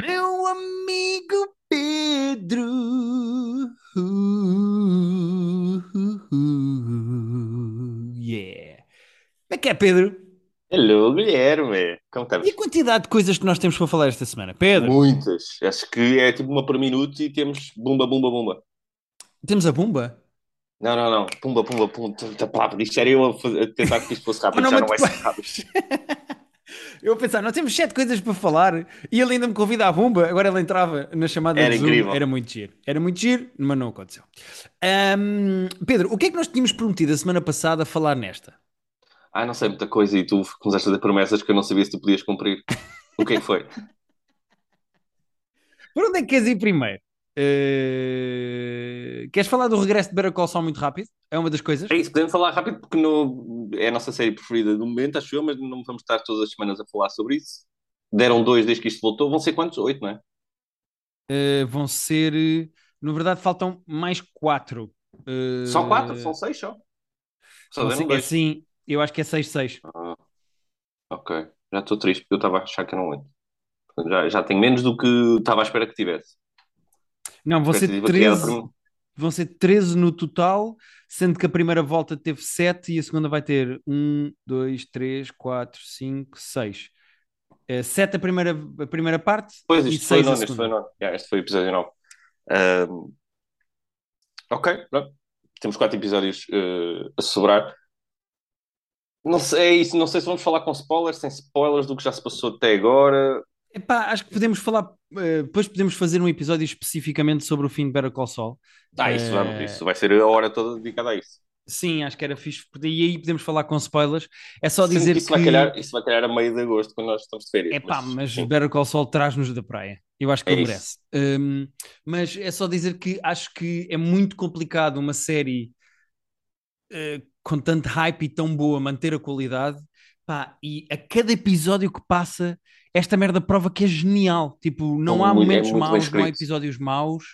Meu amigo Pedro. Uh, uh, uh, yeah. Como é que é, Pedro? Hello, Guilherme. Como E a estamos? quantidade de coisas que nós temos para falar esta semana? Pedro, Muitas. Acho que é tipo uma por minuto e temos bumba, bumba, bumba. temos a bomba? Não, não, não. Pumba, pumba, pumba. Tá, pá, isto era eu a, fazer- a tentar que isto fosse rápido, já não vai ser depois- rápido. Eu pensar, nós temos sete coisas para falar e ele ainda me convida à bomba. Agora ele entrava na chamada Era de Zoom. incrível. Era muito giro. Era muito giro, mas não aconteceu. Ahm, Pedro, o que é que nós tínhamos prometido a semana passada a falar nesta? Ah, não sei muita coisa e tu começaste a fazer promessas que eu não sabia se tu podias cumprir. O que é que foi? Por onde é que queres ir primeiro? Eh, Queres falar do regresso de Better Call Saul muito rápido? É uma das coisas? É isso, podemos falar rápido porque no, é a nossa série preferida do momento, acho eu, mas não vamos estar todas as semanas a falar sobre isso. Deram dois desde que isto voltou. Vão ser quantos? Oito, não é? Eh, vão ser, eh, na verdade, faltam mais quatro. Eh, Só quatro? São seis só? Só deram é dois. sim, eu acho que é 6-6. Ah, ok. Já estou triste porque eu estava a achar que não lembro. Portanto, Já, já tenho menos do que estava à espera que tivesse. Não, vão ser, Expectativa que era 13, para- vão ser 13 no total, sendo que a primeira volta teve 7 e a segunda vai ter 1, 2, 3, 4, 5, 6. 7 a primeira, a primeira parte Pois, e isto foi 6 o a nono, este foi nono. Yeah, este foi o episódio 9. Ahm, ok, pronto. Temos quatro episódios eh, a sobrar. Não sei, é isso, não sei se vamos falar com spoilers, sem spoilers do que já se passou até agora. Epá, acho que podemos falar, eh, depois podemos fazer um episódio especificamente sobre o fim de Better Call Saul. Ah, isso Eh, vamos, isso vai ser a hora toda dedicada a isso. Sim, acho que era fixe. E aí podemos falar com spoilers. É só Sendo dizer que isso que... vai calhar, isso vai calhar a meio de agosto, quando nós estamos de férias. Epá, mas sim. Better Call Saul traz-nos da praia. Eu acho que É ele merece. Hum, mas é só dizer que acho que é muito complicado uma série eh, com tanto hype e tão boa manter a qualidade. Pá, e a cada episódio que passa, esta merda prova que é genial. Tipo, não há é momentos bem maus, não há episódios maus.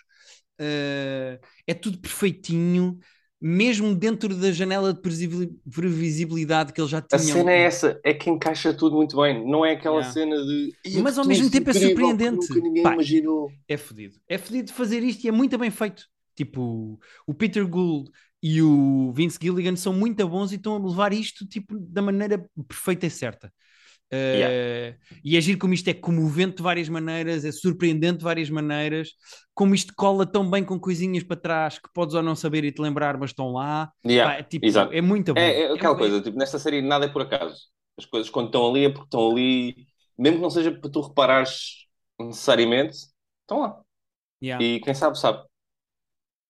Eh, é tudo perfeitinho. Mesmo dentro da janela de previsibil- previsibilidade que eles já A tinham. cena é essa, é que encaixa tudo muito bem. Não é aquela Yeah. cena de. "Ia, Mas ao mesmo tempo é surpreendente." Ninguém Pá, imaginou. é fodido. É fodido fazer isto e é muito bem feito. Tipo, o Peter Gould e o Vince Gilligan são muito bons e estão a levar isto tipo, da maneira perfeita e certa. Uh, E é giro como isto é comovente de várias maneiras, é surpreendente de várias maneiras, como isto cola tão bem com coisinhas para trás que podes ou não saber e te lembrar, mas estão lá. Yeah, Pá, é, tipo, exato. é muito bom. É, é aquela É- coisa, tipo, nesta série nada é por acaso. As coisas quando estão ali é porque estão ali, mesmo que não seja para tu reparares necessariamente, estão lá. Yeah. E quem sabe, sabe.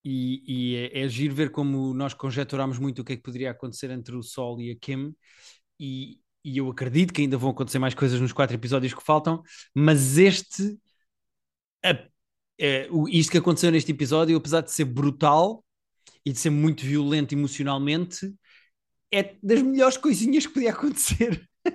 E, e é, é giro ver como nós conjecturámos muito o que é que poderia acontecer entre o Sol e a Kim, e, e eu acredito que ainda vão acontecer mais coisas nos quatro episódios que faltam, mas este, a- é, o- isto que aconteceu neste episódio, apesar de ser brutal e de ser muito violento emocionalmente, é das melhores coisinhas que podia acontecer.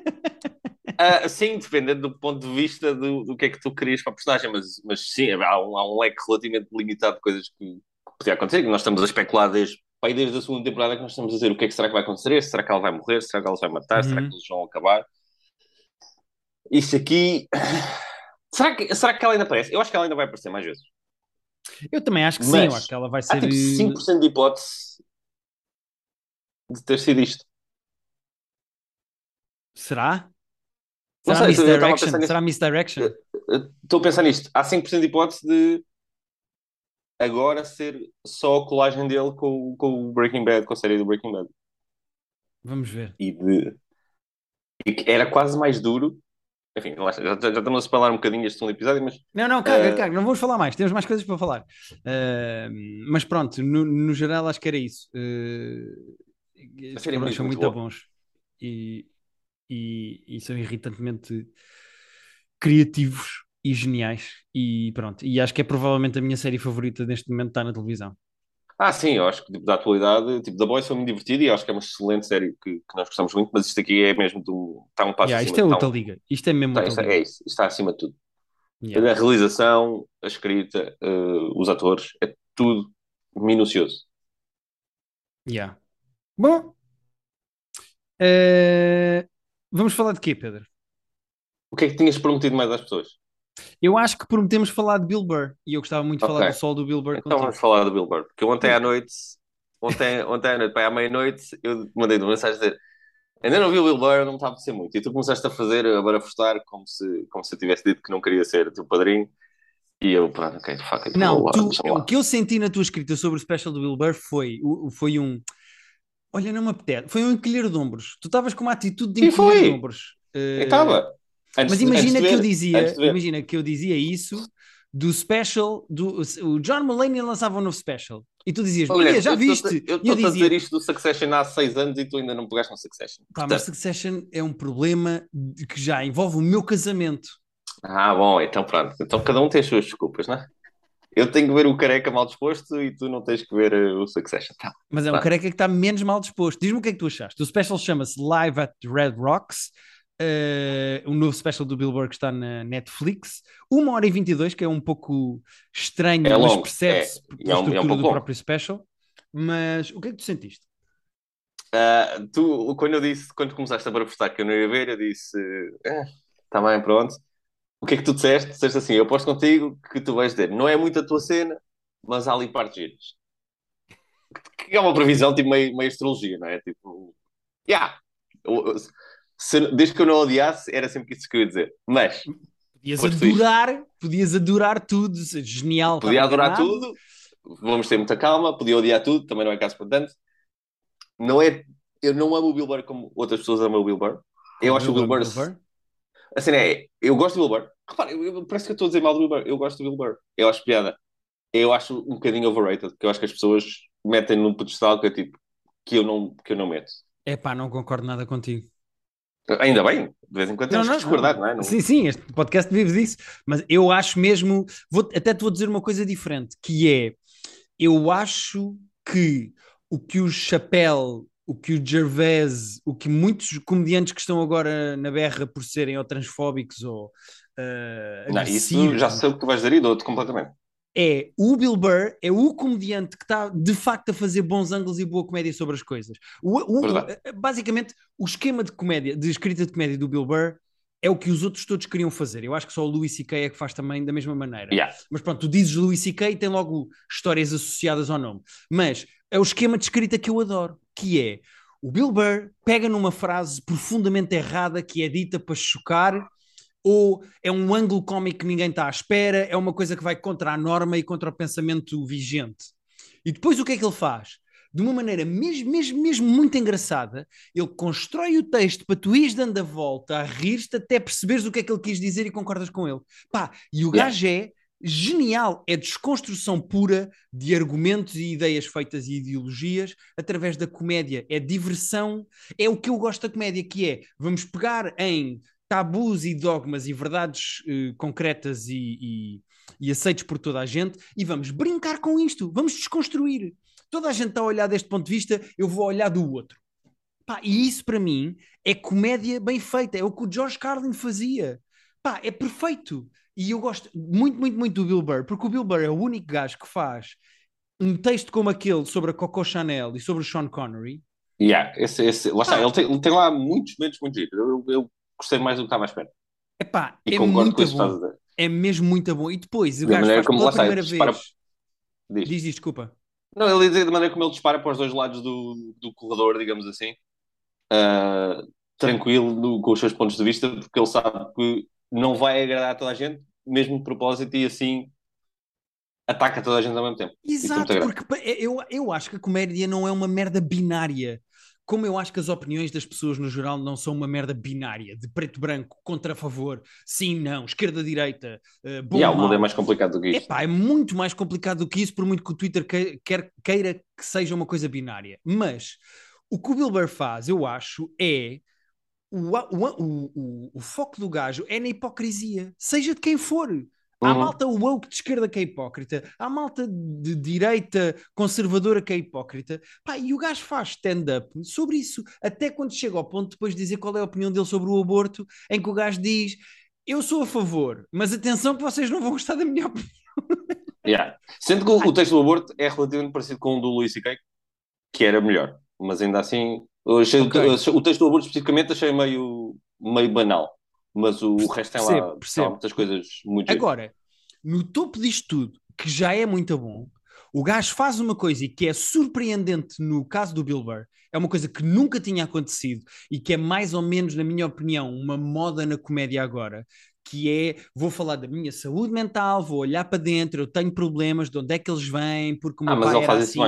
Ah, sim, dependendo do ponto de vista do, do que é que tu querias para a personagem, mas, mas sim, há um, há um leque relativamente limitado de coisas que, que podia acontecer, que nós estamos a especular desde, pá, aí desde a segunda temporada que nós estamos a dizer o que é que será que vai acontecer, será que ela vai morrer, será que ela vai matar, será Uhum. que eles vão acabar. Isso aqui. Será que, será que ela ainda aparece? Eu acho que ela ainda vai aparecer mais vezes. Eu também acho que sim, Mas eu acho que ela vai Há ser. tipo eh, 5% de hipótese de ter sido isto. Será? Será sei, misdirection? Será misdirection? Estou a pensar nisto. Há 5% de hipótese de agora ser só a colagem dele com, o- com o Breaking Bad, com a série do Breaking Bad. Vamos ver. E de. era quase mais duro. Enfim, já, já, já estamos a spoiler um bocadinho este segundo episódio, mas Não, não, caga, Eh, caga, não vamos falar mais, temos mais coisas para falar. Eh, mas pronto, no, no geral acho que era isso. Uh, série é muito, são muito muito boa. bons e, e, e são irritantemente criativos e geniais. E pronto, e acho que é provavelmente a minha série favorita neste momento está na televisão. Ah, sim, eu acho que tipo, da atualidade, tipo, The Boys foi muito divertido e acho que é uma excelente série que, que nós gostamos muito, mas isto aqui é mesmo do. Está um passo Yeah, acima. isto é outra liga, isto é mesmo está- outra é, é isso, isto está acima de tudo. Yeah. A realização, a escrita, eh, os atores, é tudo minucioso. Yeah. Bom, eh, vamos falar de quê, Pedro? O que é que tinhas prometido mais às pessoas? Eu acho que prometemos falar de Bill Burr e eu gostava muito de falar Ok. do sol do Bill Burr Então contigo. vamos falar do Bill Burr. Porque ontem à noite, ontem, ontem à noite, para à meia-noite, eu mandei uma mensagem a dizer ainda não vi o Bill Burr, não me está a apetecer muito. E tu começaste a fazer, a barafustar, como se, como se eu tivesse dito que não queria ser teu padrinho. E eu, pronto, ok, fuck it, Não, vou lá, tu- o que eu senti na tua escrita sobre o special do Bill Burr foi, foi um. Olha, não me apetece. Foi um encolher de ombros. Tu estavas com uma atitude de encolher de ombros. Eh, Eu estava. Antes Mas imagina que eu dizia, imagina que eu dizia isso do special, do, o John Mulaney lançava um novo special. E tu dizias, Olha, já eu viste? estou-te- Eu estou a dizia, dizer isto do Succession há seis anos e tu ainda não pegaste no Succession. mas Portanto, Succession é um problema que já envolve o meu casamento. Ah, bom, então pronto. Então cada um tem as suas desculpas, não é? Eu tenho que ver o careca mal disposto e tu não tens que ver eh, o Succession. Tá. Mas é um Claro. careca que está menos mal disposto. Diz-me o que é que tu achaste. O special chama-se Live at Red Rocks. Eh, um novo special do Bill Burr que está na Netflix. Uma hora e 22, que é um pouco estranho, É mas percebe-se é. É um- é um estrutura pouco do longo. próprio special. Mas o que é que tu sentiste? Ah, tu, quando eu disse, quando começaste a barafustar que eu não ia ver, eu disse: Está bem, pronto. O que é que tu disseste? Disseste assim: Eu aposto contigo que tu vais dizer, não é muito a tua cena, mas há ali partes giras. Que é uma previsão, tipo meio, meio astrologia, não é? Tipo, yeah. Se- desde que eu não odiasse, era sempre isso que eu ia dizer. Mas Podias adorar, podias adorar tudo, genial. podia adorar tudo, vamos ter muita calma, podia odiar tudo, também não é caso para tanto. Não é, eu não amo o Bill Burr como outras pessoas amam o Bill Burr. Eu acho o Bill Burr, assim é, eu gosto do Bill Burr. Repara, eu, eu- parece que eu estou a dizer mal do Bill Burr. Eu gosto do Bill Burr. Eu acho piada. Eu acho um bocadinho overrated, porque eu acho que as pessoas metem num pedestal que é tipo, que eu não, que eu não meto. É pá, não concordo nada contigo. Ainda bem, de vez em quando temos que discordar, não, é? Não- Sim, sim, este podcast vive disso, mas eu acho mesmo, vou, até te vou dizer uma coisa diferente, que é, eu acho que o que o Chappelle, o que o Gervais, o que muitos comediantes que estão agora na berra por serem ou transfóbicos ou uh, Não, isso já sei o que tu vais dizer e dou-te completamente. É o Bill Burr, é o comediante que está de facto a fazer bons ângulos e boa comédia sobre as coisas. O- o- Verdade. basicamente, o esquema de comédia, de escrita de comédia do Bill Burr é o que os outros todos queriam fazer. Eu acho que só o Louis C.K. é que faz também da mesma maneira. Yeah. Mas pronto, tu dizes Louis C.K. e tem logo histórias associadas ao nome. Mas é o esquema de escrita que eu adoro, que é o Bill Burr pega numa frase profundamente errada que é dita para chocar ou é um ângulo cómico que ninguém está à espera, é uma coisa que vai contra a norma e contra o pensamento vigente. E depois o que é que ele faz? De uma maneira mesmo, mesmo, mesmo muito engraçada, ele constrói o texto para tu ires dando a volta, a rir-te até perceberes o que é que ele quis dizer e concordas com ele. Pá, e o gajo é genial, é desconstrução pura de argumentos e ideias feitas e ideologias através da comédia, é diversão, é o que eu gosto da comédia, que é, vamos pegar em tabus e dogmas e verdades eh, concretas e, e, e aceitos por toda a gente e vamos brincar com isto, vamos desconstruir. Toda a gente está a olhar deste ponto de vista, eu vou olhar do outro. Pá, e isso para mim é comédia bem feita, é o que o George Carlin fazia. Pá, é perfeito. E eu gosto muito, muito, muito do Bill Burr, porque o Bill Burr é o único gajo que faz um texto como aquele sobre a Coco Chanel e sobre o Sean Connery. Yeah, esse, esse, lá está, Ah. ele, tem, ele tem lá muitos momentos muito giros. Eu, eu gostei mais do que estava à espera. Epá, E é concordo muito com isso que estás a bom. dizer. É mesmo muito bom. E depois o Da gajo faz como pela primeira ele dispara- vez. Diz. Diz, diz, desculpa. Não, ele dizer da maneira como ele dispara para os dois lados do, do corredor, digamos assim, ah, tranquilo no- com os seus pontos de vista, porque ele sabe que não vai agradar a toda a gente, mesmo de propósito, e assim ataca toda a gente ao mesmo tempo. É Exato, porque eu, eu acho que a comédia não é uma merda binária. Como eu acho que as opiniões das pessoas no geral não são uma merda binária, de preto branco, contra a favor, sim, não, esquerda, direita, uh, bom, Yeah, o mundo é mais complicado do que isto. Epá, é muito mais complicado do que isso, por muito que o Twitter que- quer, queira que seja uma coisa binária. Mas o que o Bill Burr faz, eu acho, é o, o, o, o foco do gajo é na hipocrisia, seja de quem for. Há Uhum. malta woke de esquerda que é hipócrita, há malta de direita conservadora que é hipócrita, Pá, e o gajo faz stand-up sobre isso, até quando chega ao ponto de depois dizer qual é a opinião dele sobre o aborto, em que o gajo diz: Eu sou a favor, mas atenção que vocês não vão gostar da minha opinião. Yeah. Sendo que o, o texto do aborto é relativamente parecido com o do Louis C.K., que era melhor, mas ainda assim, achei o- Ok. eu achei- o texto do aborto especificamente achei meio, meio banal. Mas o, o resto tem lá, tem lá muitas coisas muito Agora, no topo disto tudo, que já é muito bom, o gajo faz uma coisa e que é surpreendente no caso do Bill Burr, é uma coisa que nunca tinha acontecido e que é mais ou menos, na minha opinião, uma moda na comédia agora, que é vou falar da minha saúde mental, vou olhar para dentro, eu tenho problemas, de onde é que eles vêm, porque o meu ah, pai era assim.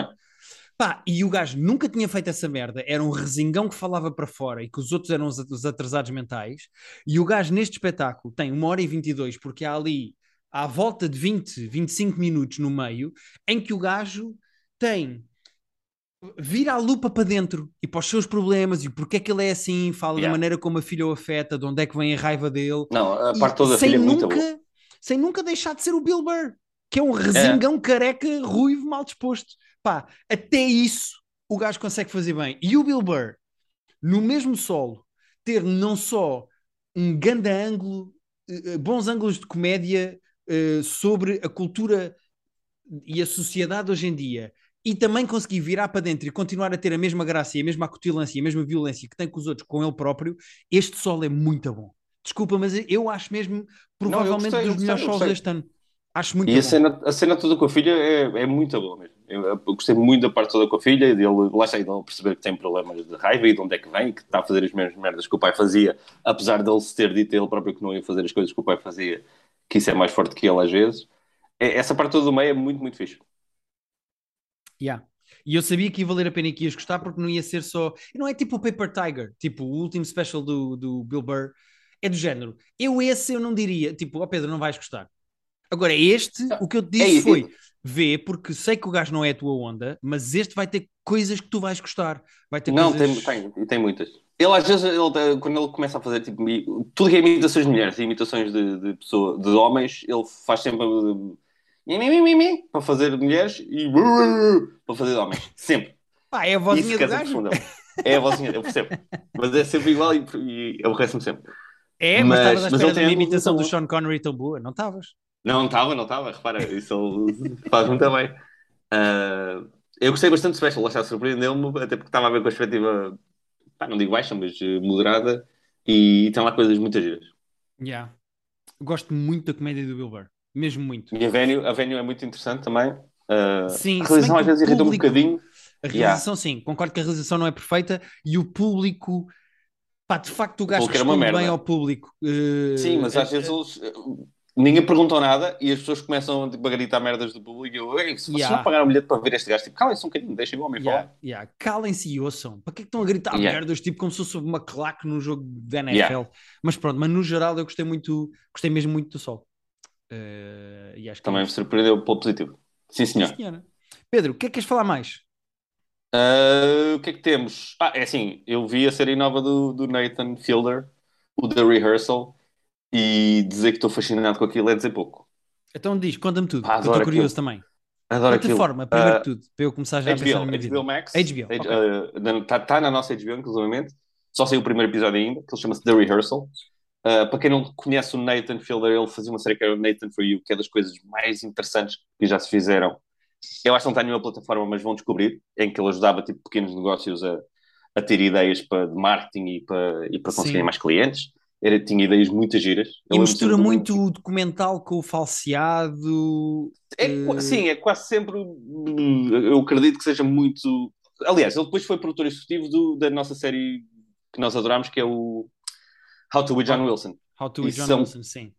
Pá, e o gajo nunca tinha feito essa merda, era um resingão que falava para fora e que os outros eram os, os atrasados mentais. E o gajo neste espetáculo tem uma hora e 22, porque há ali à volta de 20, 25 minutos no meio, em que o gajo tem vira a lupa para dentro e para os seus problemas e porque é que ele é assim, fala yeah. da maneira como a filha o afeta, de onde é que vem a raiva dele. Não, a parte toda da filha é muito boa. Sem nunca deixar de ser o Bill Burr, que é um resingão é. careca, ruivo, mal disposto. Pá, até isso o gajo consegue fazer bem. E o Bill Burr, no mesmo solo, ter não só um grande ângulo, eh, eh, bons ângulos de comédia uh, sobre a cultura e a sociedade hoje em dia e também conseguir virar para dentro e continuar a ter a mesma graça e a mesma acutilância e a mesma violência que tem com os outros, com ele próprio, este solo é muito bom. Desculpa, mas eu acho mesmo provavelmente Não, gostei, dos melhores solos deste ano. Acho muito e bom. a cena, a cena toda com a filha é, é muito boa mesmo. Eu, eu, gostei muito da parte toda com a filha, dele lá está, de perceber que tem problemas de raiva e de onde é que vem, que está a fazer as mesmas merdas que o pai fazia, apesar dele se ter dito ele próprio que não ia fazer as coisas que o pai fazia que isso é mais forte que ele às vezes. É, essa parte toda do meio é muito, muito fixe. Yeah. E eu sabia que ia valer a pena e que ias gostar porque não ia ser só. Não é tipo o Paper Tiger, tipo o último special do, do Bill Burr. É do género. Eu esse eu não diria, tipo, ó oh Pedro, não vais gostar. Agora, este, o que eu te disse é, foi: vê, porque sei que o gajo não é a tua onda, mas este vai ter coisas que tu vais gostar. Vai ter não, coisas... tem, tem, tem muitas. Ele às vezes, ele, quando ele começa a fazer tipo, tudo que é imitações de mulheres e imitações de, de, pessoa, de homens, ele faz sempre para fazer mulheres e para fazer homens. Sempre. Pá, é a vozinha do gajo. É a vozinha, eu percebo. Mas é sempre igual e, e aborrece-me sempre. É, mas estavas à espera de uma imitação do Sean Connery tão boa, não estavas? Não, não estava, não estava, repara, isso ele faz muito bem. Uh, eu gostei bastante do Special, lá surpreendeu-me, até porque estava a ver com a perspectiva pá, não digo baixa, mas uh, moderada, e tem lá coisas muito giras. Yeah. Gosto muito da comédia do Bill Burr, mesmo muito. E a Venue, a Venue é muito interessante também. Uh, sim, a realização às vezes irrita um bocadinho. A realização, yeah. sim, concordo que a realização não é perfeita e o público. Pá, de facto, o gajo responde bem ao público. Uh, sim, mas às vezes eles ninguém perguntou nada e as pessoas começam tipo, a gritar merdas do público e eu, Ei, se vocês yeah. não pagaram o bilhete para ver este gajo, tipo, calem-se um bocadinho, deixem o homem yeah. falar. Yeah. Calem-se e ouçam. Para que é que estão a gritar yeah. merdas, tipo, como se fosse uma claque num jogo da NFL? Yeah. Mas pronto, mas no geral eu gostei muito, gostei mesmo muito do sol. Uh, e acho que Também me surpreendeu pelo positivo. Sim, senhor. Sim, Pedro, o que é que queres falar mais? Uh, o que é que temos? Ah, é assim, eu vi a série nova do, do Nathan Fielder, o The Rehearsal, e dizer que estou fascinado com aquilo é dizer pouco. Então diz, conta-me tudo, ah, estou curioso também. Adoro Plataforma, aquilo. primeiro uh, de tudo, para eu começar já HBO, a pensar na minha HBO Max. HBO, Está okay. uh, tá, tá na nossa HBO, inclusivamente. Só saiu o primeiro episódio ainda, que ele chama-se The Rehearsal. Uh, para quem não conhece o Nathan Fielder, ele fazia uma série que era o Nathan For You, que é das coisas mais interessantes que já se fizeram. Eu acho que não está nenhuma plataforma, mas vão descobrir, em que ele ajudava tipo, pequenos negócios a, a ter ideias para, de marketing e para, e para conseguirem mais clientes era, tinha ideias muito giras. E mistura muito o documental com o falseado. É, uh... Sim, é quase sempre. Eu acredito que seja muito. Aliás, ele depois foi produtor executivo do, da nossa série que nós adoramos, que é o How to With John Wilson. How to With John são, Wilson, sim.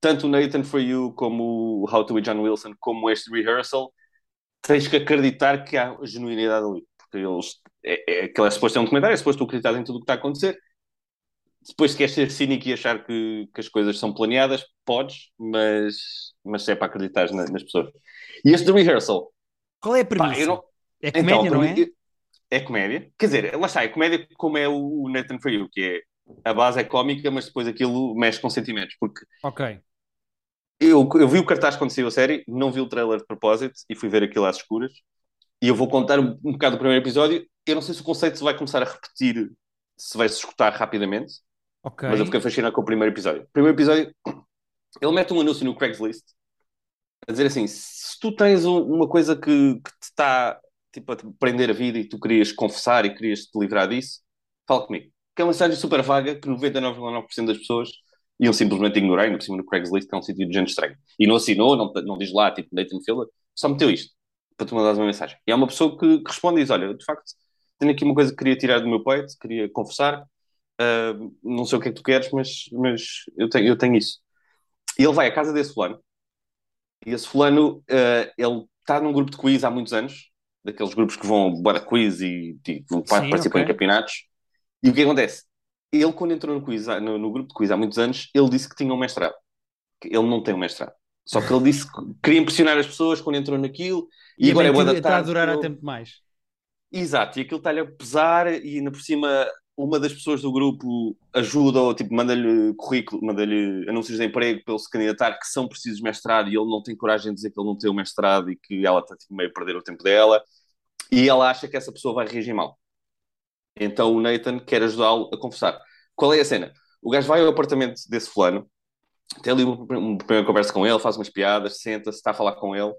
Tanto o Nathan For You como o How to With John Wilson, como este rehearsal, tens que acreditar que há genuinidade ali. Porque eles. É, é, aquilo é suposto ser um documentário, é suposto acreditar em tudo o que está a acontecer depois, se queres ser cínico e achar que, que as coisas são planeadas, podes, mas, mas é para acreditar na, nas pessoas. E este The Rehearsal. Qual é a premissa? Pá, não... É comédia, então, não é? É comédia. Quer dizer, lá está, é comédia como é o Nathan For You, que é a base é cómica, mas depois aquilo mexe com sentimentos. Porque ok. Eu, eu vi o cartaz quando saiu a série, não vi o trailer de propósito e fui ver aquilo às escuras. E eu vou contar um, um bocado do primeiro episódio. Eu não sei se o conceito se vai começar a repetir, se vai se escutar rapidamente Okay. Mas eu fiquei fascinado com o primeiro episódio. O primeiro episódio, ele mete um anúncio no Craigslist a dizer assim: se tu tens uma coisa que, que te está tipo, a te prender a vida e tu querias confessar e querias te livrar disso, fala comigo. Que é uma mensagem super vaga que 99,9% das pessoas ele simplesmente ignorou, ainda por cima no Craigslist, que é um sítio de gente estranha. E não assinou, não, não diz lá, tipo, Nathan Filler, só meteu isto, para tu mandares uma mensagem. E é uma pessoa que, que responde e diz, olha, de facto, tenho aqui uma coisa que queria tirar do meu peito, queria conversar, uh, não sei o que é que tu queres, mas, mas eu, tenho, eu tenho isso. E ele vai à casa desse fulano, e esse fulano, uh, ele está num grupo de quiz há muitos anos, daqueles grupos que vão para quiz e, e vão Sim, participar okay. em campeonatos. E o que acontece? Ele, quando entrou no, quiz, no, no, grupo de quiz há muitos anos, ele disse que tinha um mestrado. Ele não tem um mestrado. Só que ele disse que queria impressionar as pessoas quando entrou naquilo. E, e agora é boa da tarde. Está a durar a tempo mais. Exato, e aquilo está-lhe a pesar e ainda por cima uma das pessoas do grupo ajuda ou tipo, manda-lhe currículo, manda-lhe anúncios de emprego para ele se candidatar que são precisos mestrado e ele não tem coragem de dizer que ele não tem o mestrado e que ela está tipo, meio a perder o tempo dela e ela acha que essa pessoa vai reagir mal. Então o Nathan quer ajudá-lo a conversar. Qual é a cena? O gajo vai ao apartamento desse fulano, tem ali uma, uma primeira conversa com ele, faz umas piadas, senta-se, está a falar com ele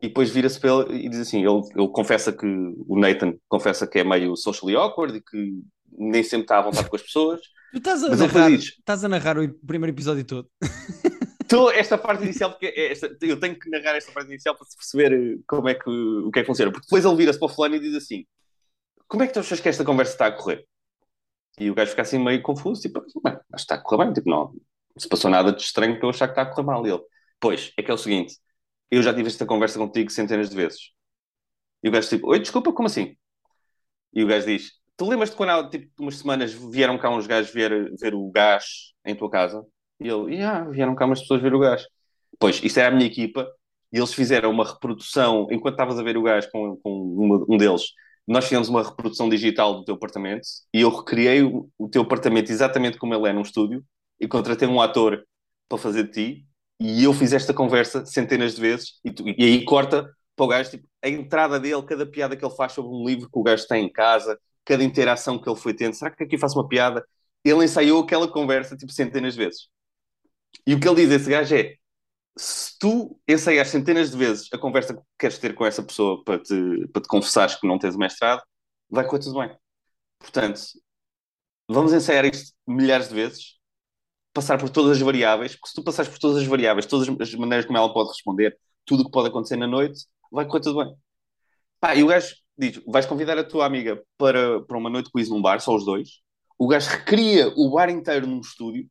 e depois vira-se para ele e diz assim: ele, ele confessa que o Nathan confessa que é meio socially awkward e que nem sempre está à vontade com as pessoas. Tu estás a, narrar, estás a narrar o primeiro episódio todo. Estou esta parte inicial, porque é esta, eu tenho que narrar esta parte inicial para se perceber eh, como é que, o que é que funciona. Porque depois ele vira-se para o fulano e diz assim: Como é que tu achas que esta conversa está a correr? E o gajo fica assim meio confuso, tipo, acho que está a correr bem, tipo, não, não se passou nada de estranho para eu achar que está a correr mal. E ele, pois, é que é o seguinte, eu já tive esta conversa contigo centenas de vezes. E o gajo tipo, oi, desculpa, como assim? E o gajo diz, Tu lembras-te quando há tipo, umas semanas vieram cá uns gajos ver, ver o gás em tua casa? E ele, yeah, vieram cá umas pessoas ver o gás. Pois, isso era a minha equipa e eles fizeram uma reprodução, enquanto estavas a ver o gás com, com uma, um deles, nós fizemos uma reprodução digital do teu apartamento e eu recriei o, o, teu apartamento exatamente como ele é num estúdio e contratei um ator para fazer de ti e eu fiz esta conversa centenas de vezes e, tu, e aí corta para o gajo, tipo, a entrada dele, cada piada que ele faz sobre um livro que o gajo tem em casa, cada interação que ele foi tendo. Será que aqui faço uma piada? Ele ensaiou aquela conversa tipo centenas de vezes. E o que ele diz a esse gajo é: se tu ensaias centenas de vezes a conversa que queres ter com essa pessoa para te, para te confessares que não tens o mestrado, vai correr tudo bem. Portanto, vamos ensaiar isto milhares de vezes, passar por todas as variáveis, porque se tu passares por todas as variáveis, todas as maneiras como ela pode responder, tudo o que pode acontecer na noite, vai correr tudo bem. Pá, e o gajo diz: vais convidar a tua amiga para, para uma noite de quiz num bar, só os dois. O gajo recria o bar inteiro num estúdio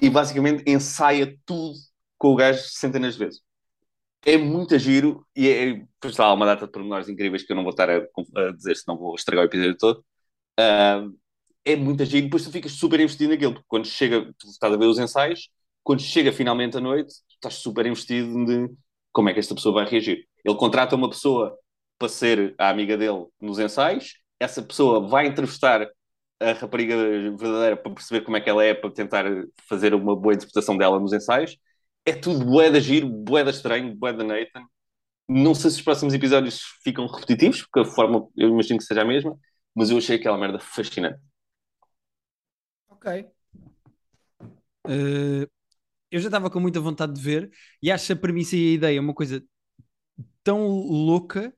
e basicamente ensaia tudo com o gajo centenas de vezes. É muito giro e é, está uma data de pormenores incríveis que eu não vou estar a, a dizer, senão vou estragar o episódio todo. Uh, é muito giro e depois tu ficas super investido naquilo, porque quando chega, tu estás a ver os ensaios, quando chega finalmente a noite, estás super investido de como é que esta pessoa vai reagir. Ele contrata uma pessoa para ser a amiga dele nos ensaios. Essa pessoa vai entrevistar a rapariga verdadeira para perceber como é que ela é, para tentar fazer uma boa interpretação dela nos ensaios. É tudo bué da giro, bué da estranho, bué da Nathan. Não sei se os próximos episódios ficam repetitivos, porque a forma eu imagino que seja a mesma, mas eu achei aquela merda fascinante. Ok. Uh, eu já estava com muita vontade de ver e acho a premissa e a ideia uma coisa tão louca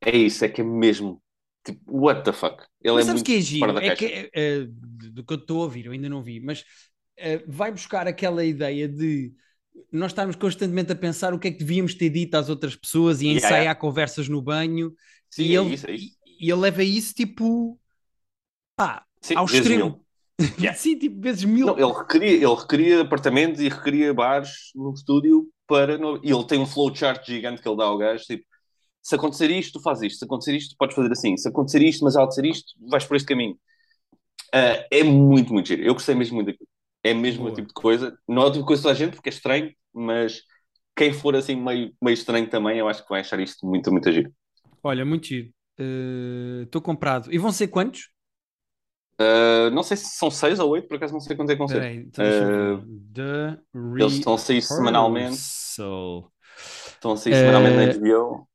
é isso, é que é mesmo. Tipo, what the fuck? Ele mas é sabes muito que é giro? É que, é, é, do que eu estou a ouvir, eu ainda não vi, mas é, vai buscar aquela ideia de nós estarmos constantemente a pensar o que é que devíamos ter dito às outras pessoas e yeah, ensaiar yeah. conversas no banho. Sim, e, é ele, isso, é isso. e ele leva isso tipo pá, Sim, ao extremo. Yeah. Sim, tipo, vezes mil. Não, ele, recria, ele recria apartamentos e recria bares no estúdio para. No... E ele tem um flowchart gigante que ele dá ao gajo, tipo, se acontecer isto, tu fazes isto, se acontecer isto, podes fazer assim, se acontecer isto, mas ao dizer isto, vais por este caminho. Uh, é muito, muito giro. Eu gostei mesmo muito daquilo. É mesmo Boa. o tipo de coisa. Não é o tipo de coisa da gente, porque é estranho, mas quem for assim meio, meio estranho também, eu acho que vai achar isto muito, muito giro. Olha, muito giro. Estou uh, comprado. E vão ser quantos? Uh, não sei se são seis ou oito, por acaso não sei quanto é que vão ser. Então uh, eles estão a sair semanalmente. Estão a sair semanalmente na HBO.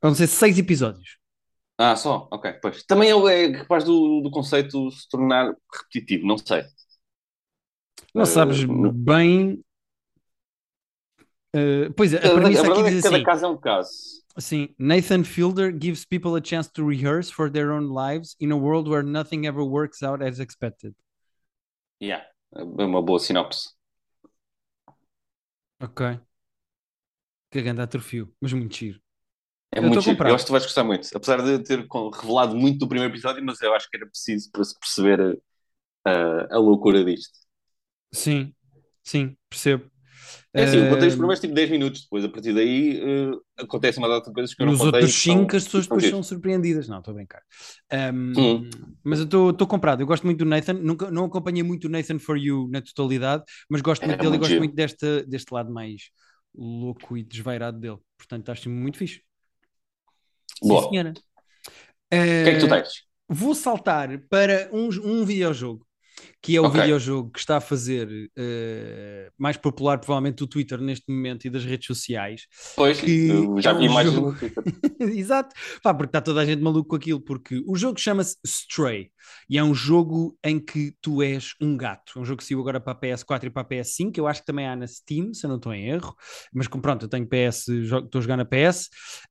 Vão ser seis episódios. Ah, só? Ok, pois. Também é capaz do, do conceito se tornar repetitivo, não sei. Não uh, sabes bem. Uh, pois é, a, a premissa aqui diz é cada assim, caso é um caso. Sim, Nathan Fielder gives people a chance to rehearse for their own lives in a world where nothing ever works out as expected. Yeah. É uma boa sinopse. Ok. Que grande atrofio, mas muito giro. É Eu muito giro. Eu acho que tu vais gostar muito. Apesar de ter revelado muito do primeiro episódio, mas eu acho que era preciso para se perceber a, a loucura disto. Sim, sim, percebo. É assim, eu contei os primeiros tipo 10 minutos, depois a partir daí eh, acontece uma data de coisas que eu não nos contei. outros que são- 5 as pessoas depois são surpreendidas. Não, estou a brincar. Ahm, Hum. Mas eu estou comprado. Eu gosto muito do Nathan. Nunca, não acompanhei muito o Nathan For You na totalidade, mas gosto muito É dele e muito gosto giro. muito deste, deste lado mais louco e desvairado dele. Portanto, acho muito fixe. Sim, Boa. senhora. O que é que tu tens? Vou saltar para um, um videojogo, que é o Ok. videojogo que está a fazer eh, mais popular, provavelmente, do Twitter neste momento e das redes sociais. Pois, eu já é vi um imagens jogo-. Exato, Pá, porque está toda a gente maluco com aquilo, porque o jogo chama-se Stray e é um jogo em que tu és um gato. É um jogo que saiu agora para a PS4 e para a PS5, eu acho que também há na Steam, se eu não estou em erro, mas pronto, eu tenho PS, estou a jogar na PS.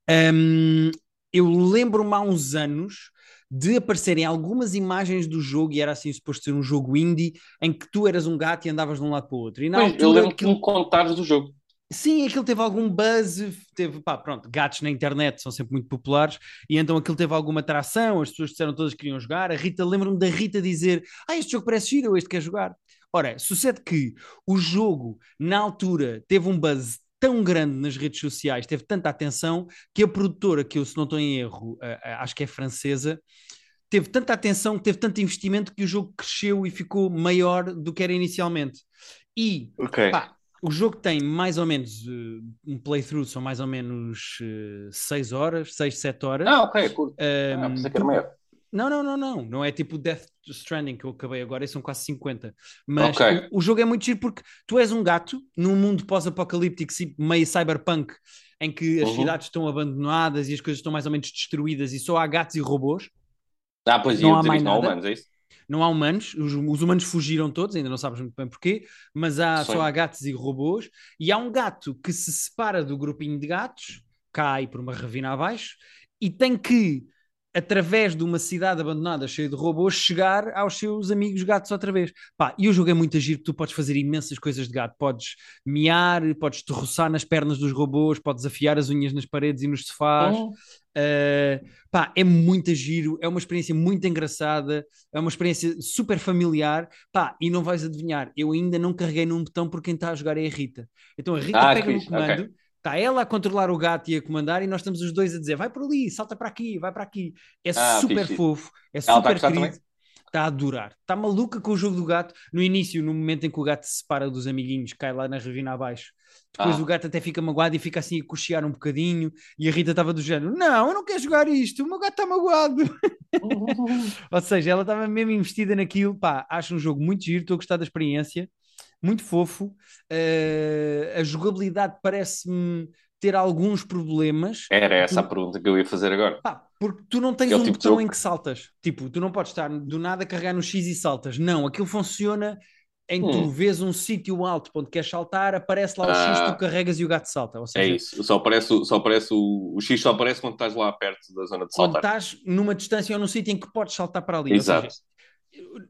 Hum, eu lembro-me há uns anos de aparecerem algumas imagens do jogo e era assim suposto ser um jogo indie em que tu eras um gato e andavas de um lado para o outro. E na Pois, eu altura lembro de aquilo me contares do jogo. Sim, aquilo teve algum buzz, teve, pá, pronto, gatos na internet são sempre muito populares, e então aquilo teve alguma atração, as pessoas disseram todas que queriam jogar, a Rita, lembro-me da Rita dizer, ah, este jogo parece giro, este quer jogar. Ora, sucede que o jogo, na altura, teve um buzz tão grande nas redes sociais, teve tanta atenção, que a produtora, que eu, se não estou em erro, acho que é francesa, teve tanta atenção, teve tanto investimento, que o jogo cresceu e ficou maior do que era inicialmente. E Ok. Pá, o jogo tem mais ou menos uh, um playthrough, são mais ou menos 6 horas, 6, 7 horas. Ah, ok, curto. Ah, pensei que era tu- maior. Não, não, não, não. Não é tipo Death Stranding que eu acabei agora, e são quase 50. Mas Ok. o, o jogo é muito giro porque tu és um gato num mundo pós-apocalíptico, meio cyberpunk, em que as Uhum. cidades estão abandonadas e as coisas estão mais ou menos destruídas e só há gatos e robôs. Ah, pois Não há mais não há nada. humanos, é isso? Não há humanos, os, os humanos fugiram todos, ainda não sabes muito bem porquê, mas há, só há gatos e robôs, e há um gato que se separa do grupinho de gatos, cai por uma ravina abaixo, e tem que, através de uma cidade abandonada cheia de robôs, chegar aos seus amigos gatos outra vez. Pá, e o jogo é muito agir, tu podes fazer imensas coisas de gato, podes miar, podes te roçar nas pernas dos robôs, podes afiar as unhas nas paredes e nos sofás. Hum. Uh, pá, é muito giro, é uma experiência muito engraçada, é uma experiência super familiar, pá, e não vais adivinhar, eu ainda não carreguei num botão porque quem está a jogar é a Rita. Então a Rita Ah, pega no comando, está ela a controlar o gato e a comandar, e nós estamos os dois a dizer: vai por ali, salta para aqui, vai para aqui. É Ah, super fixe. fofo, é Ela a super gostar querido. Está a adorar, está maluca com o jogo do gato. No início, no momento em que o gato se separa dos amiguinhos, cai lá na ravina abaixo. Depois Ah. o gato até fica magoado e fica assim a cochear um bocadinho. E a Rita estava do género: Não, eu não quero jogar isto, o meu gato está magoado. Ou seja, ela estava mesmo investida naquilo. Pá, acho um jogo muito giro, estou a gostar da experiência, muito fofo. Eh, a jogabilidade parece-me ter alguns problemas. Era essa a pergunta que eu ia fazer agora. Pá, porque tu não tens É um tipo botão em que- saltas. Tipo, tu não podes estar do nada a carregar no X e saltas. Não, aquilo funciona em que tu Hum. vês um sítio alto para onde queres saltar, aparece lá o X, Ah. tu carregas e o gato salta. É seja, isso. Só aparece, o- só aparece o, o X só aparece quando estás lá perto da zona de quando saltar. estás numa distância ou num sítio em que podes saltar para ali. Exato. seja,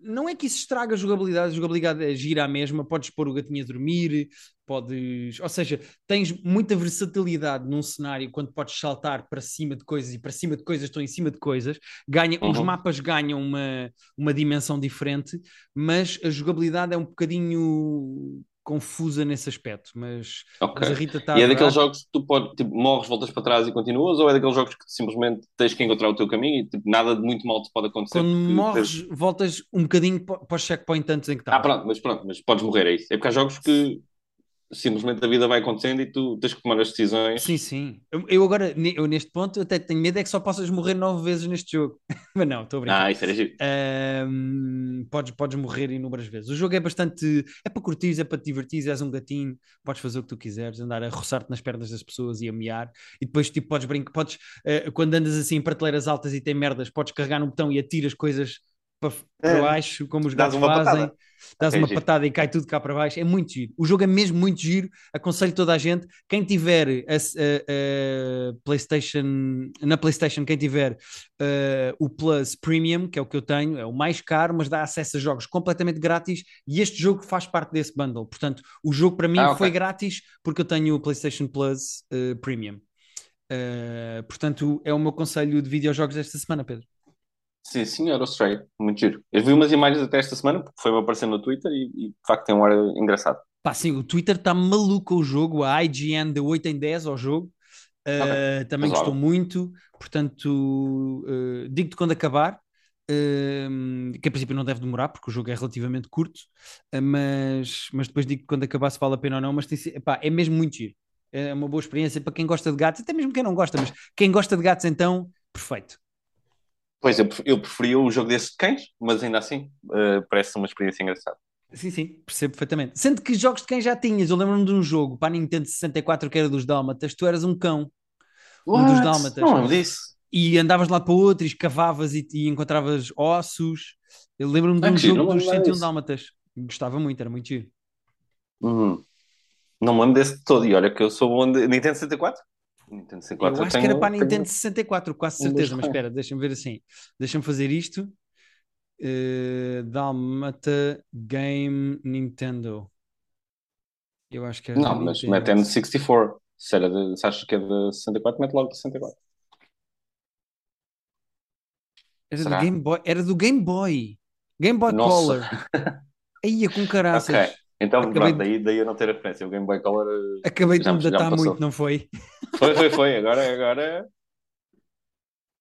não é que isso estraga a jogabilidade, a jogabilidade é gira a mesma, podes pôr o gatinho a dormir, podes, ou seja, tens muita versatilidade num cenário quando podes saltar para cima de coisas e para cima de coisas estão em cima de coisas, ganha, os Uhum. mapas ganham uma, uma dimensão diferente, mas a jogabilidade é um bocadinho confusa nesse aspecto, mas, Ok. mas a Rita está E é daqueles jogos que tu podes, tipo, morres, voltas para trás e continuas, ou é daqueles jogos que simplesmente tens que encontrar o teu caminho e tipo, nada de muito mal te pode acontecer? Quando morres, tens- voltas um bocadinho pa- para os checkpoint antes em que Ah, estavas. pronto, mas pronto, mas podes morrer, é isso. É porque há jogos que simplesmente a vida vai acontecendo e tu tens que tomar as decisões. Sim, sim. Eu, agora, eu neste ponto, até tenho medo é que só possas morrer nove vezes neste jogo. Mas não, estou a brincar. Ah, isso era giro. Ahm, podes, podes morrer inúmeras vezes. O jogo é bastante. É para curtir, é para te divertir, és um gatinho, podes fazer o que tu quiseres, andar a roçar-te nas pernas das pessoas e a miar. E depois, tipo, podes brincar, podes, eh, quando andas assim em prateleiras altas e tem merdas, podes carregar no botão e atiras coisas para, para É. baixo, como os gatos fazem. patada. Dás Ok, uma giro. patada e cai tudo cá para baixo. É muito giro. O jogo é mesmo muito giro. Aconselho toda a gente. Quem tiver a, a- a PlayStation, na PlayStation, quem tiver uh, o Plus Premium, que é o que eu tenho, é o mais caro, mas dá acesso a jogos completamente grátis. E este jogo faz parte desse bundle. Portanto, o jogo para mim Ah, ok. foi grátis porque eu tenho o PlayStation Plus uh, Premium. Uh, portanto, é o meu conselho de videojogos desta semana, Pedro. Sim, senhor, o Stray. Muito giro. Eu vi umas imagens até esta semana, porque foi-me aparecendo no Twitter e, e, de facto tem um ar engraçado. Pá, sim, o Twitter está maluco o jogo, a IGN deu 8 em 10 ao jogo, uh, também razoável. gostou muito, portanto, uh, digo-te quando acabar, uh, que a princípio não deve demorar, porque o jogo é relativamente curto, mas, mas depois digo-te quando acabar se vale a pena ou não, mas tem, epá, é mesmo muito giro, é uma boa experiência para quem gosta de gatos, até mesmo quem não gosta, mas quem gosta de gatos então, perfeito. Pois, eu, eu preferia o jogo desse de cães, mas ainda assim uh, parece uma experiência engraçada. Sim, sim, percebo perfeitamente. Sendo que jogos de quem já tinhas, eu lembro-me de um jogo para a Nintendo 64 que era dos Dálmatas, tu eras um cão Um dos What? dálmatas. Não lembro disso. e andavas lá para outro e escavavas e, e encontravas ossos. Eu lembro-me de Ah, um jogo dos lembro 101 disso. Dálmatas. Gostava muito, era muito giro. Uhum. Não me lembro desse de todo. E olha que eu sou bom de Nintendo 64. Nintendo 64 Eu acho tenho- que era para a Nintendo 64, quase certeza, mas espera, deixa-me ver assim. Deixa-me fazer isto. Uh, Dálmata Game Nintendo. Eu acho que era Não, mas Nintendo. mete N64. Se, era de, se achas que é de 64, mete logo de 64. Era do? Game Boy. Era do Game Boy. Game Boy Nossa. Color. Aí com caraças. Ok. Então, Acabei pronto, de- daí, daí eu não ter referência. O Game Boy Color eh, Acabei de me datar muito, não foi? Foi, foi, foi. Agora, agora.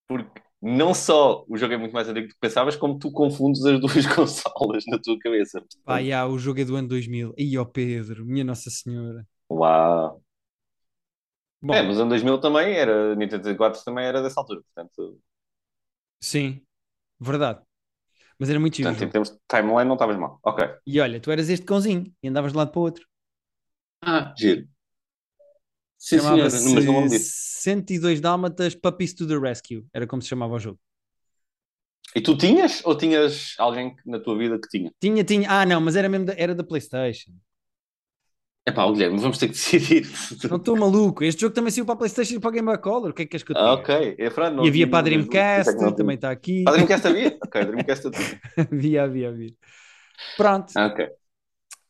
Porque não só o jogo é muito mais antigo do que pensavas, como tu confundes as duas consolas na tua cabeça. Pá, já, o jogo é do ano 2000. Ih, ó Pedro, minha Nossa Senhora. Uau. Bom, É, mas ano 2000 também era. Nintendo 64 também era dessa altura. Portanto, sim, verdade. Mas era muito giro portanto em termos de timeline, não estavas mal. Ok. E olha, tu eras este cãozinho e andavas de um lado para o outro. Ah, giro. Sim, senhora. Mas não me lembro Chamava-se disso. 102 Dálmatas Puppies to the Rescue. Era como se chamava o jogo. E tu tinhas ou tinhas alguém na tua vida que tinha? Tinha, tinha. Ah, não, mas era mesmo da, era da PlayStation. Epá, ó, Guilherme, vamos ter que decidir. Não estou maluco. Este jogo também saiu para a PlayStation e para a Game Boy Color. O que é que queres que eu te Ah, ok. É, Fran, não E havia para a Dreamcast, é que não também está aqui. Para a Dreamcast havia? Ok, Dreamcast tinha. havia, havia, havia. Pronto. Ah, ok.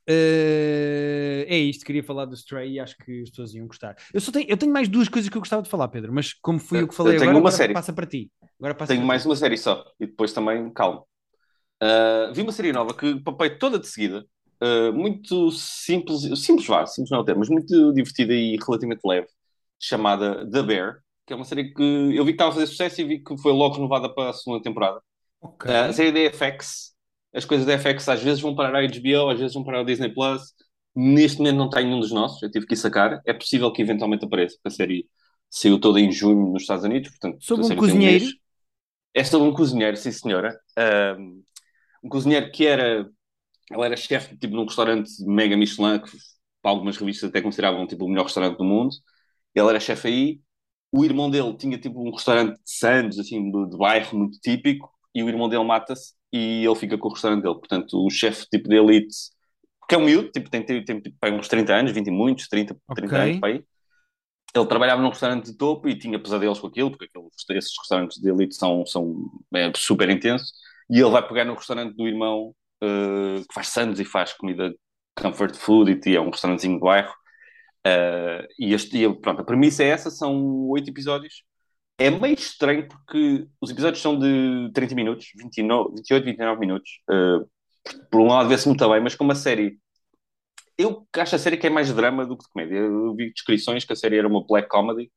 Eh, é isto, queria falar do Stray e acho que as pessoas iam gostar. Eu, só tenho, eu tenho mais duas coisas que eu gostava de falar, Pedro, mas como fui eu, Eu- que falei eu tenho agora, uma agora série. passa para ti. Agora passa Tenho mais ti. uma série só. E depois também, calma. Ah, vi uma série nova que papei toda de seguida. Ah, muito simples, simples vá, simples não é o termo, mas muito divertida e relativamente leve, chamada The Bear, que é uma série que eu vi que estava a fazer sucesso e vi que foi logo renovada para a segunda temporada. Ok. Ah, a série da FX, as coisas da FX às vezes vão parar a HBO, às vezes vão parar a Disney Plus. Neste momento não tem nenhum dos nossos, eu tive que ir sacar. É possível que eventualmente apareça, porque a série saiu toda em junho nos Estados Unidos, portanto, Sobre um cozinheiro? mês. É sobre um cozinheiro, sim senhora. Um, um cozinheiro que era. Ele era chefe tipo, num restaurante mega Michelin, que para algumas revistas até consideravam tipo, o melhor restaurante do mundo. Ele era chefe aí. O irmão dele tinha tipo um restaurante de Santos, assim, de, de bairro muito típico, e o irmão dele mata-se e ele fica com o restaurante dele. Portanto, o chefe tipo de elite, que é um miúdo, tipo, tem, tem, tem tipo, uns 30 anos, 20 e muitos, 30, 30 Ok. anos para aí. Ele trabalhava num restaurante de topo e tinha pesadelos com aquilo, porque aqueles, esses restaurantes de elite são, são é, super intensos. E ele vai pegar no restaurante do irmão, eh, que faz sandes e faz comida comfort food, e é um restaurantezinho de bairro. Eh, e, este, e, pronto, a premissa é essa: são oito episódios. É meio estranho porque os episódios são de 30 minutos, 29, 28, 29 minutos. Eh, por um lado, vê-se muito bem, mas como a série eu acho a série que é mais drama do que de comédia. Eu vi descrições que a série era uma black comedy.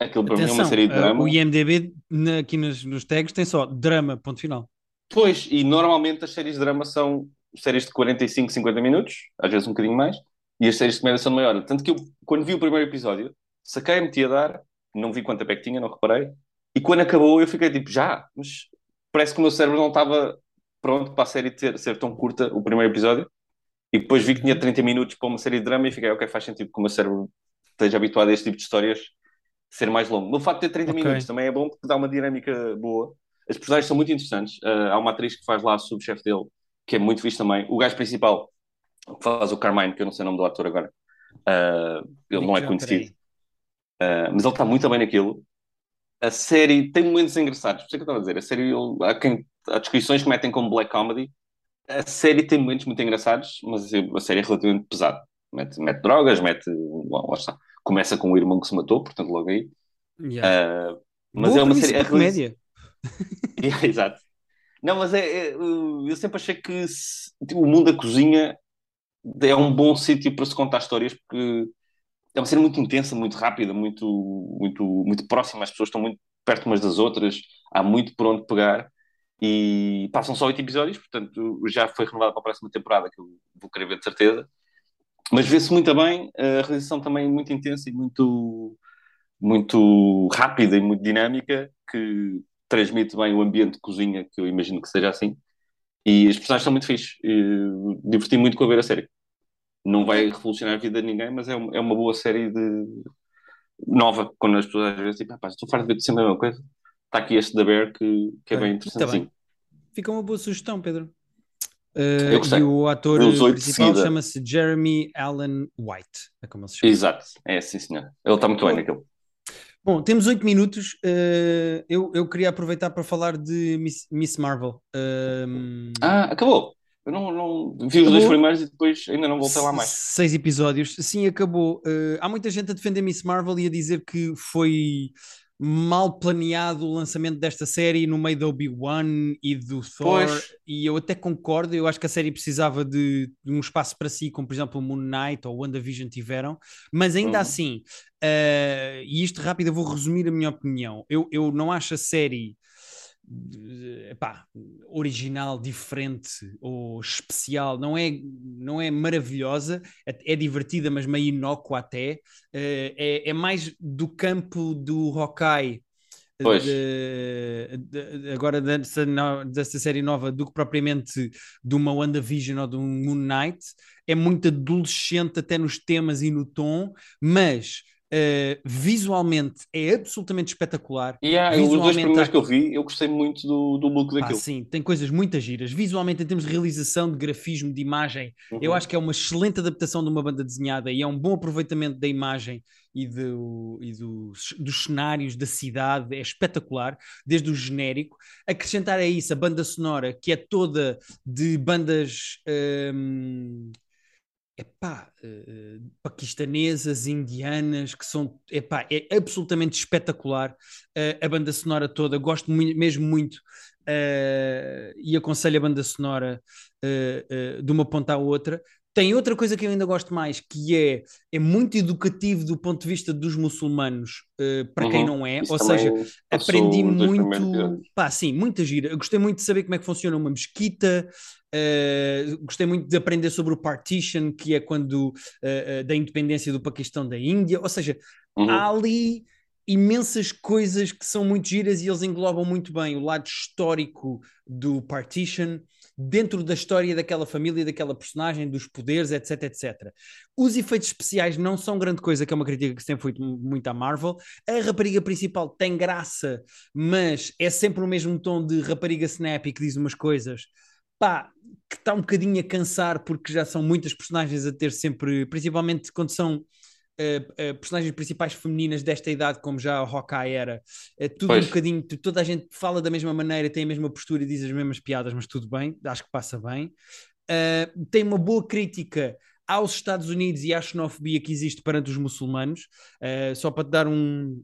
Aquilo para mim é uma Atenção, série de eh, drama. o IMDB na- aqui nos, nos tags tem só drama, ponto final. Pois, e normalmente as séries de drama são séries de 45, 50 minutos, às vezes um bocadinho mais, e as séries de comédia são hora. Tanto que eu, quando vi o primeiro episódio, saquei, meti a dar, não vi quanto é que tinha, não reparei, e quando acabou eu fiquei tipo, já, mas parece que o meu cérebro não estava pronto para a série ter, ser tão curta, o primeiro episódio, e depois vi que tinha 30 minutos para uma série de drama e fiquei, ok, faz sentido que o meu cérebro esteja habituado a este tipo de histórias ser mais longo. No facto de ter 30 Ok. minutos também é bom porque dá uma dinâmica boa. As personagens são muito interessantes. Uh, há uma atriz que faz lá a subchefe dele, que é muito fixe também. O gajo principal, que faz o Carmine, que eu não sei o nome do ator agora, uh, ele não é conhecido. Uh, mas ele está muito bem naquilo. A série tem momentos engraçados, por isso é que eu estava a dizer. A série, ele, há, quem, há descrições que metem como black comedy. A série tem momentos muito engraçados, mas a série é relativamente pesada. Mete, mete drogas, mete. Bom, está. Começa com o irmão que se matou, portanto, logo aí. Yeah. Uh, mas Boa é uma série. É comédia. yeah, exato. Não, mas é, é, eu sempre achei que se, o mundo da cozinha é um bom sítio para se contar histórias porque é uma série muito intensa, muito rápida, muito, muito, muito próxima, as pessoas estão muito perto umas das outras, há muito por onde pegar e passam só oito episódios, portanto já foi renovado para a próxima temporada, que eu vou querer ver de certeza. Mas vê-se muito bem, a realização também muito intensa e muito, muito rápida e muito dinâmica, que transmite bem o ambiente de cozinha, que eu imagino que seja assim. E as personagens são muito fixes. Diverti muito com a ver a série. Não vai revolucionar a vida de ninguém, mas é, uma, é uma boa série de nova, quando as pessoas às vezes tipo, ah, estou farto de ver sempre a mesma coisa. Está aqui este da Bear que, que é, bem interessante. Tá Fica uma boa sugestão, Pedro. Uh. E o ator principal chama-se Jeremy Allen White. É como se chama. Exato, é sim, senhor. Ele está muito bem naquilo. Bom, temos oito minutos. Uh, eu, eu queria aproveitar para falar de Miss, Miss Marvel. Uh, ah, acabou. Eu não, não vi os dois primeiros e depois ainda não voltei lá mais. Seis episódios. Sim, acabou. Uh, há muita gente a defender Miss Marvel e a dizer que foi mal planeado o lançamento desta série no meio do Obi-Wan e do Thor, pois. e eu até concordo, eu acho que a série precisava de, de, um espaço para si, como por exemplo o Moon Knight ou o WandaVision tiveram, mas ainda uhum. assim, uh, e isto rápido eu vou resumir a minha opinião, eu, eu não acho a série epá, original, diferente ou especial, não é, não é maravilhosa, é, é divertida, mas meio inócua até. Uh, é, é, mais do campo do Hawkeye. De, de, agora dessa, dessa série nova do que propriamente de uma WandaVision ou de um Moon Knight é muito adolescente até nos temas e no tom mas Uh, visualmente é absolutamente espetacular. E yeah, os dois primeiros que eu vi, eu gostei muito do, do look daquilo. Ah, sim, tem coisas muito giras. Visualmente, em termos de realização, de grafismo, de imagem, uhum. eu acho que é uma excelente adaptação de uma banda desenhada e é um bom aproveitamento da imagem e, do, e dos, dos cenários da cidade, é espetacular, desde o genérico. Acrescentar a isso a banda sonora, que é toda de bandas. Um, epá, uh, paquistanesas, indianas, que são, epá, é absolutamente espetacular uh, a banda sonora toda, gosto muito, mesmo muito uh, e aconselho a banda sonora de uma ponta à outra. Tem outra coisa que eu ainda gosto mais, que é, é muito educativo do ponto de vista dos muçulmanos, para uhum. quem não é, Isso ou seja, aprendi muito, pá, sim, muita gira. Eu gostei muito de saber como é que funciona uma mesquita, Uh, gostei muito de aprender sobre o partition, que é quando uh, uh, da independência do Paquistão da Índia. Ou seja, uhum. há ali imensas coisas que são muito giras e eles englobam muito bem o lado histórico do partition dentro da história daquela família, daquela personagem, dos poderes, etc, etc. Os efeitos especiais não são grande coisa, que é uma crítica que sempre foi muito à Marvel. A rapariga principal tem graça, mas é sempre o mesmo tom de rapariga snappy que diz umas coisas pá, que está um bocadinho a cansar porque já são muitas personagens a ter sempre, principalmente quando são uh, personagens principais femininas desta idade, como já a Hawkeye era, é tudo pois. um bocadinho, toda a gente fala da mesma maneira, tem a mesma postura e diz as mesmas piadas, mas tudo bem, acho que passa bem. Uh, tem uma boa crítica aos Estados Unidos e à xenofobia que existe perante os muçulmanos. Uh, só para te dar um,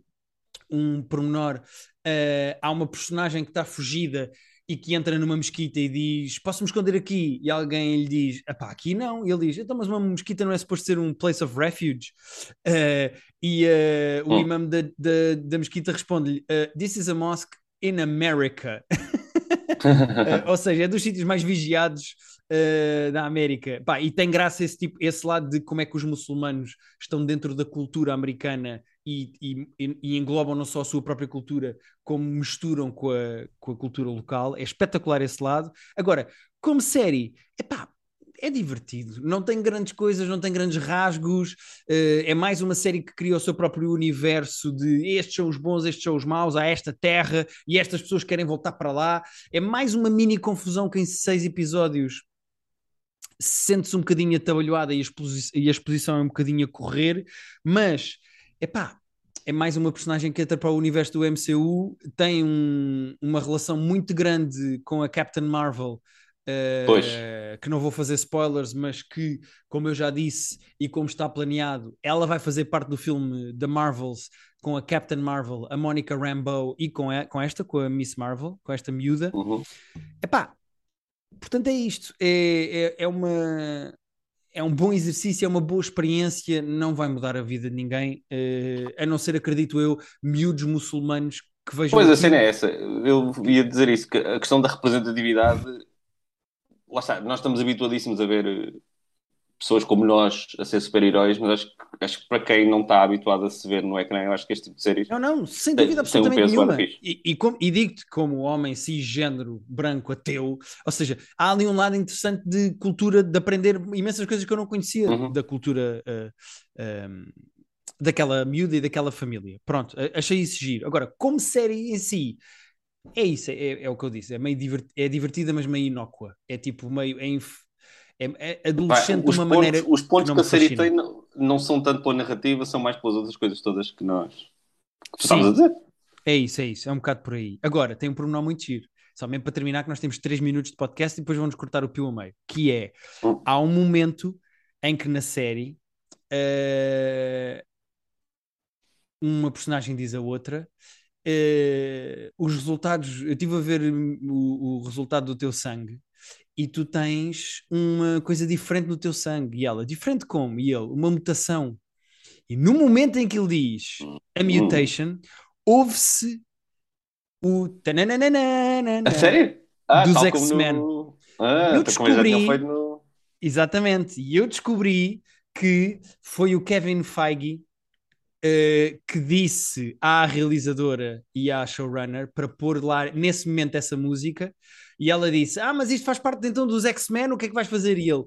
um pormenor, uh, há uma personagem que está fugida e que entra numa mesquita e diz: Posso me esconder aqui? E alguém lhe diz: Epá, aqui não. E ele diz: Então, mas uma mesquita não é suposto ser um place of refuge? Uh, e uh, o hum. imã da, da, da mesquita responde-lhe: uh, This is a mosque in America. ou seja, é dos sítios mais vigiados uh, da América. Pá, e tem graça esse, tipo, esse lado de como é que os muçulmanos estão dentro da cultura americana e, e, e, englobam não só a sua própria cultura, como misturam com a, com a cultura local. É espetacular esse lado. Agora, como série, epá, é divertido. Não tem grandes coisas, não tem grandes rasgos. Uh, é mais uma série que cria o seu próprio universo de estes são os bons, estes são os maus, há esta terra e estas pessoas querem voltar para lá. É mais uma mini confusão que em seis episódios sente-se um bocadinho atabalhoada e, e a exposição é um bocadinho a correr, mas, epá, é mais uma personagem que entra para o universo do MCU, tem um, uma relação muito grande com a Captain Marvel, uh, que não vou fazer spoilers, mas que, como eu já disse e como está planeado, ela vai fazer parte do filme The Marvels com a Captain Marvel, a Monica Rambeau e com, a, com esta, com a Miss Marvel, com esta miúda. Uhum. Epá, portanto é isto, é, é, é uma é um bom exercício, é uma boa experiência, não vai mudar a vida de ninguém, uh, a não ser, acredito eu, miúdos muçulmanos que vejam. Pois a cena é essa, eu ia dizer isso, que a questão da representatividade, lá está, nós estamos habituadíssimos a ver eh, pessoas como nós a ser super-heróis, mas acho, acho que para quem não está habituado a se ver no ecrã, eu acho que este tipo de séries. Não, não, sem dúvida tem, absolutamente tem um nenhuma. E, e, e digo-te, como homem cisgênero, branco, ateu, ou seja, há ali um lado interessante de cultura, de aprender imensas coisas que eu não conhecia uhum. da cultura. Uh, uh, daquela miúda e daquela família. Pronto, achei isso giro. Agora, como série em si, é isso, é, é o que eu disse, é meio divert, é divertida, mas meio inócua. É tipo meio. É inf é, é adolescente de uma pontos, maneira. Os pontos que, que a série tem não, não, são tanto pela narrativa, são mais pelas outras coisas todas que nós que estamos a dizer. É isso, é isso, é um bocado por aí. Agora, tem um pormenor muito giro. Só mesmo para terminar, que nós temos 3 minutos de podcast e depois vamos cortar o pio a meio. Que é, hum. há um momento em que na série uh, uma personagem diz a outra uh, os resultados, eu estive a ver o, o resultado do teu sangue e tu tens uma coisa diferente no teu sangue. E ela, diferente como? E ele, uma mutação. E no momento em que ele diz a hum. mutation, ouve-se o. A sério? Ah, dos X-Men. No... Ah, eu descobri. No... Exatamente. E eu descobri que foi o Kevin Feige uh, que disse à realizadora e à showrunner para pôr lá nesse momento essa música e ela disse: Ah, mas isto faz parte então dos X-Men, o que é que vais fazer? E ele.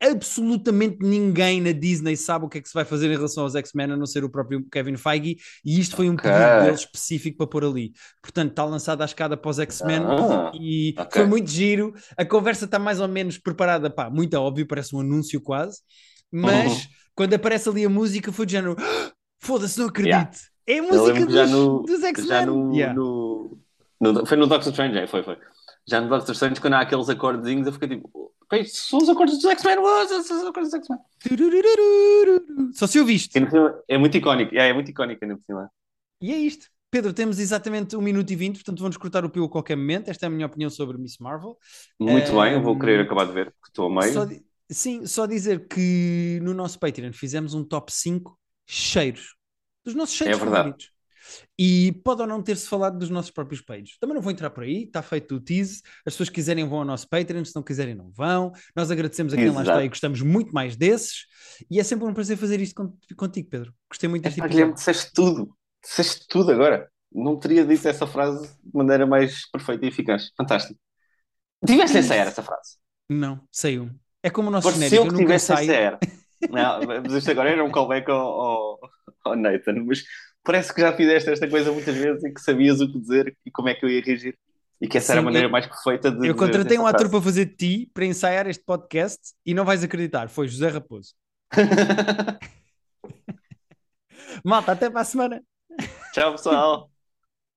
Absolutamente ninguém na Disney sabe o que é que se vai fazer em relação aos X-Men, a não ser o próprio Kevin Feige, e isto foi um okay. pedido dele específico para pôr ali. Portanto, está lançada a escada para os X-Men ah, e okay. foi muito giro. A conversa está mais ou menos preparada, pá, muito óbvio, parece um anúncio quase, mas uhum. quando aparece ali a música foi de género: ah, foda-se, não acredito. Yeah. É a música dos, dos X-Men. No, yeah. no, no, foi no Doctor Strange, é, foi, foi já no Doctor Strange, quando há aqueles acordezinhos, eu fico tipo, são os acordes dos X-Men, são os acordes dos X-Men. Só se ouviste. É muito icónico, é, é muito icónico ainda por cima. E é isto. Pedro, temos exatamente 1 minuto e 20, portanto vamos cortar o pio a qualquer momento. Esta é a minha opinião sobre Miss Marvel. Muito um, bem, eu vou querer acabar de ver, porque estou a meio. Só, sim, só dizer que no nosso Patreon fizemos um top 5 cheiros. Dos nossos cheiros é favoritos. E pode ou não ter-se falado dos nossos próprios pages. Também não vou entrar por aí, está feito o tease. As pessoas quiserem vão ao nosso Patreon, se não quiserem não vão. Nós agradecemos a quem Exato. lá está e gostamos muito mais desses. E é sempre um prazer fazer isto contigo, Pedro. Gostei muito deste episódio. Disseste tudo, disseste tudo agora. Não teria dito essa frase de maneira mais perfeita e eficaz. Fantástico. Tiveste ensaiar essa frase? Não, saiu. É como o nosso Pareceu genérico. que tivesse ensaiar. Não, mas isto agora era um callback ao, ao, ao Nathan, mas parece que já fizeste esta coisa muitas vezes e que sabias o que dizer e como é que eu ia reagir. E que essa Sim, era a maneira eu, mais perfeita de. Eu contratei um ator para fazer de ti, para ensaiar este podcast, e não vais acreditar, foi José Raposo. Malta, até para a semana. Tchau, pessoal.